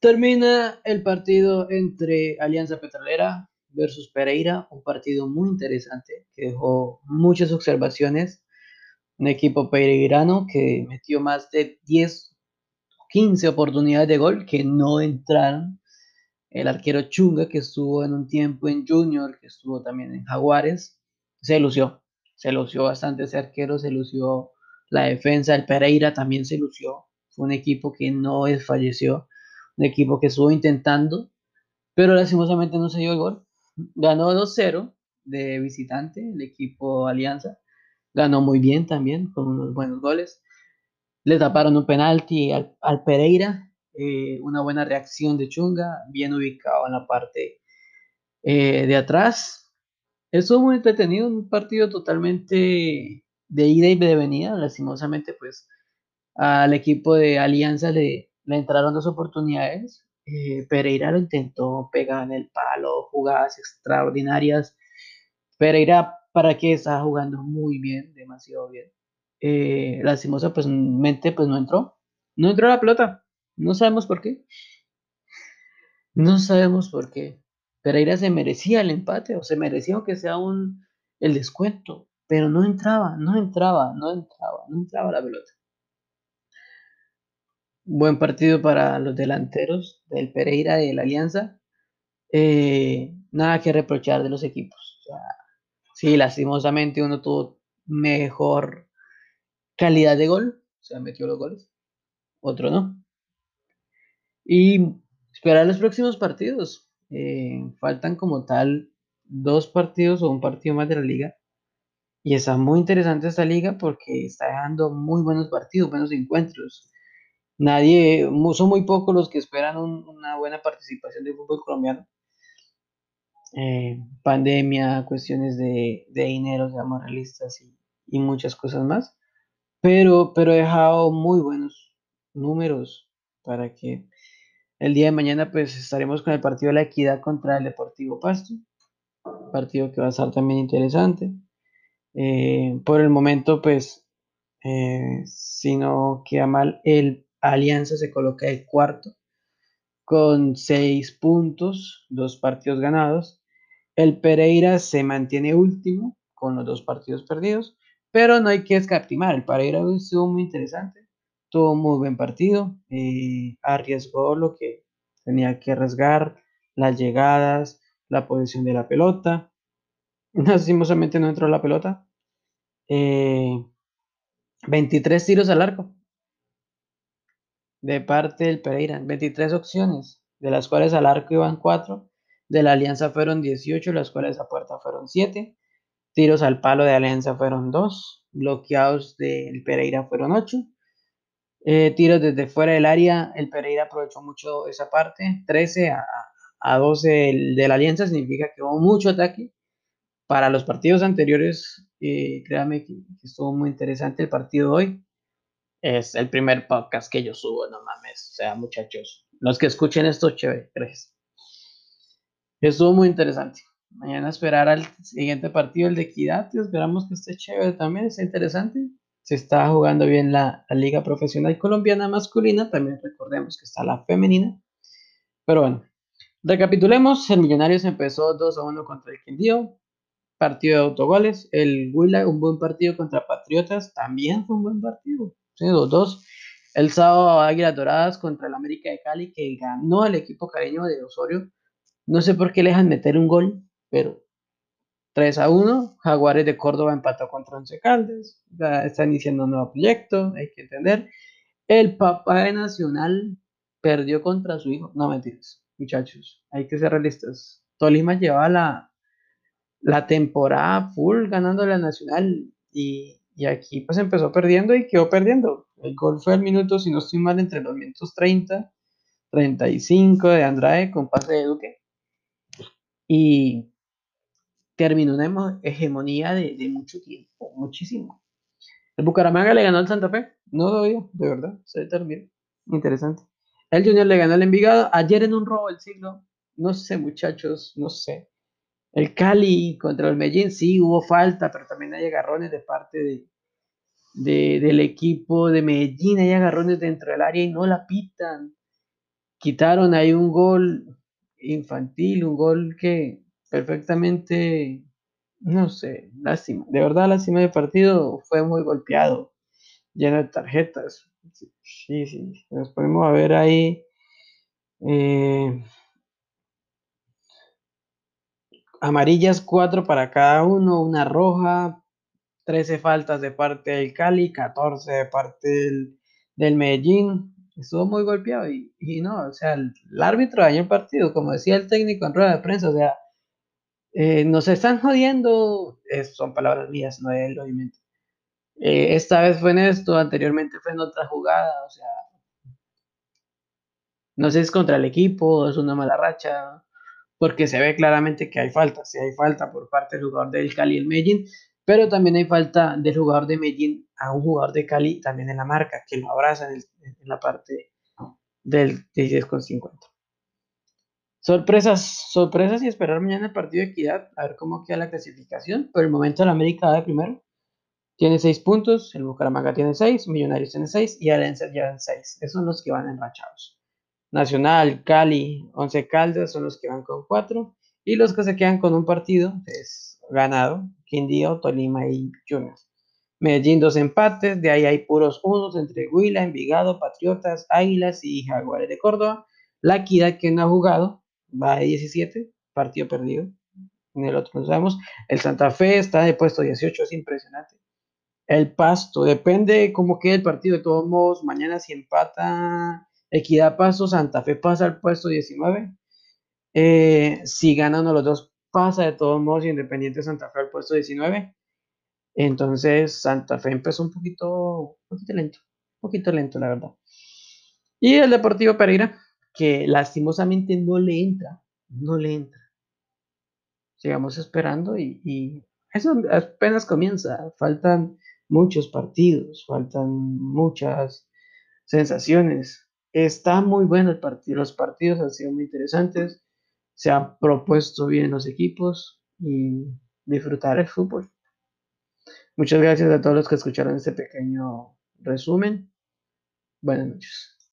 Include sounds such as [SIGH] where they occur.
Termina el partido entre Alianza Petrolera versus Pereira, un partido muy interesante que dejó muchas observaciones. Un equipo pereirano que metió más de 10 15 oportunidades de gol que no entraron. El arquero Chunga, que estuvo en un tiempo en Junior, que estuvo también en Jaguares, se lució. Se lució bastante ese arquero, se lució la defensa. El Pereira también se lució. Fue un equipo que no desfalleció equipo que estuvo intentando, pero lastimosamente no se dio el gol. Ganó 2-0 de visitante el equipo Alianza. Ganó muy bien también, con unos buenos goles. Le taparon un penalti al, Pereira. Eh, una buena reacción de Chunga, bien ubicado en la parte eh, de atrás. Estuvo muy entretenido, un partido totalmente de ida y de venida. Lastimosamente, pues al equipo de Alianza le, le entraron dos oportunidades. Eh, Pereira lo intentó pegar en el palo, jugadas extraordinarias. Pereira, para que estaba jugando muy bien, demasiado bien. Eh, lastimosa, pues, mente, pues no entró. No entró la pelota. No sabemos por qué. No sabemos por qué. Pereira se merecía el empate o se merecía que sea un el descuento, pero no entraba, no entraba, no entraba, no entraba la pelota. Buen partido para los delanteros del Pereira y de la Alianza. Eh, nada que reprochar de los equipos. sí, lastimosamente uno tuvo mejor calidad de gol, o sea, metió los goles. Otro no. Y esperar los próximos partidos. Eh, faltan como tal dos partidos o un partido más de la liga. Y está muy interesante esta liga porque está dejando muy buenos partidos, buenos encuentros nadie, son muy pocos los que esperan una buena participación del fútbol colombiano. Eh, pandemia, cuestiones de, dinero, seamos realistas y, y, muchas cosas más. Pero, pero he dejado muy buenos números para que el día de mañana pues estaremos con el partido de la equidad contra el Deportivo Pasto. Partido que va a estar también interesante. Eh, por el momento pues, eh, si no queda mal, el Alianza se coloca el cuarto con seis puntos, dos partidos ganados. El Pereira se mantiene último con los dos partidos perdidos, pero no hay que escatimar. El Pereira estuvo muy interesante, tuvo muy buen partido, eh, arriesgó lo que tenía que arriesgar, las llegadas, la posición de la pelota. [LAUGHS] Lastimosamente no entró la pelota. 23 eh, tiros al arco, de parte del Pereira, 23 opciones, de las cuales al arco iban 4, de la Alianza fueron 18, las cuales a puerta fueron 7, tiros al palo de Alianza fueron 2, bloqueados del Pereira fueron 8, eh, tiros desde fuera del área, el Pereira aprovechó mucho esa parte, 13 a, a 12 de la Alianza significa que hubo mucho ataque. Para los partidos anteriores, eh, créanme que, que estuvo muy interesante el partido de hoy. Es el primer podcast que yo subo, no mames. O sea, muchachos, los que escuchen esto, chévere, gracias. Estuvo muy interesante. Mañana esperar al siguiente partido, el de Equidad. Esperamos que esté chévere también, está interesante. Se está jugando bien la, Liga Profesional Colombiana Masculina. También recordemos que está la femenina. Pero bueno, recapitulemos. El Millonarios empezó 2 a 1 contra el Quindío. Partido de autogoles. El Huila, un buen partido contra Patriotas. También fue un buen partido. 2-2. El sábado Águilas Doradas contra el América de Cali, que ganó el equipo cariño de Osorio. No sé por qué le dejan meter un gol, pero 3 a 1. Jaguares de Córdoba empató contra Once Caldes. está iniciando un nuevo proyecto, hay que entender. El papá de Nacional perdió contra su hijo. No mentiras, muchachos, hay que ser realistas. Tolima lleva la, la temporada full ganando la Nacional y y aquí pues empezó perdiendo y quedó perdiendo. El gol fue al minuto, si no estoy mal, entre los minutos 30, 35 de Andrade con pase de Duque. Y terminó una hegemonía de, mucho tiempo, muchísimo. El Bucaramanga le ganó al Santa Fe. No lo oía, de verdad. Se terminó. Interesante. El Junior le ganó al Envigado. Ayer en un robo del siglo. No sé, muchachos, no sé. El Cali contra el Medellín, sí, hubo falta, pero también hay agarrones de parte de, del equipo de Medellín, hay agarrones dentro del área y no la pitan. quitaron ahí un gol infantil, un gol que perfectamente, no sé, lástima. De verdad, lástima del partido fue muy golpeado, lleno de tarjetas. Sí, sí, nos ponemos a ver ahí. Eh, amarillas cuatro para cada uno, una roja, 13 faltas de parte del Cali, 14 de parte del, Medellín. Estuvo muy golpeado y, no, o sea, el, árbitro dañó el partido, como decía el técnico en rueda de prensa, o sea, eh, nos están jodiendo, son palabras mías, no de él, obviamente. Eh, esta vez fue en esto, anteriormente fue en otra jugada, o sea, no sé si es contra el equipo, es una mala racha, porque se ve claramente que hay falta, si hay falta por parte del jugador del Cali el Medellín, pero también hay falta del jugador de Medellín a un jugador de Cali también en la marca, que lo abraza en, la parte del 10.50. Sorpresas, sorpresas y esperar mañana el partido de equidad, a ver cómo queda la clasificación. Por el momento el América va de primero, tiene 6 puntos, el Bucaramanga tiene 6, Millonarios tiene 6 y Alianza llevan 6. Esos son los que van enrachados. Nacional, Cali, Once Caldas son los que van con cuatro. Y los que se quedan con un partido es ganado, Quindío, Tolima y Junior. Medellín dos empates, de ahí hay puros unos entre Huila, Envigado, Patriotas, Águilas y Jaguares de Córdoba. La Equidad que no ha jugado va de 17, partido perdido. En el otro no sabemos. El Santa Fe está de puesto 18, es impresionante. El Pasto, depende cómo quede el partido. De todos modos, mañana si empata Equidad Paso, Santa Fe pasa al puesto 19. Eh, si ganan los dos, pasa de todos modos Independiente Santa Fe al puesto 19. Entonces Santa Fe empezó un poquito, un poquito lento, un poquito lento la verdad. Y el Deportivo Pereira, que lastimosamente no le entra, no le entra. Sigamos esperando y eso apenas comienza. Faltan muchos partidos, faltan muchas sensaciones. Está muy bueno el partido, los partidos han sido muy interesantes, se han propuesto bien los equipos y disfrutar el fútbol. Muchas gracias a todos los que escucharon este pequeño resumen. Buenas noches.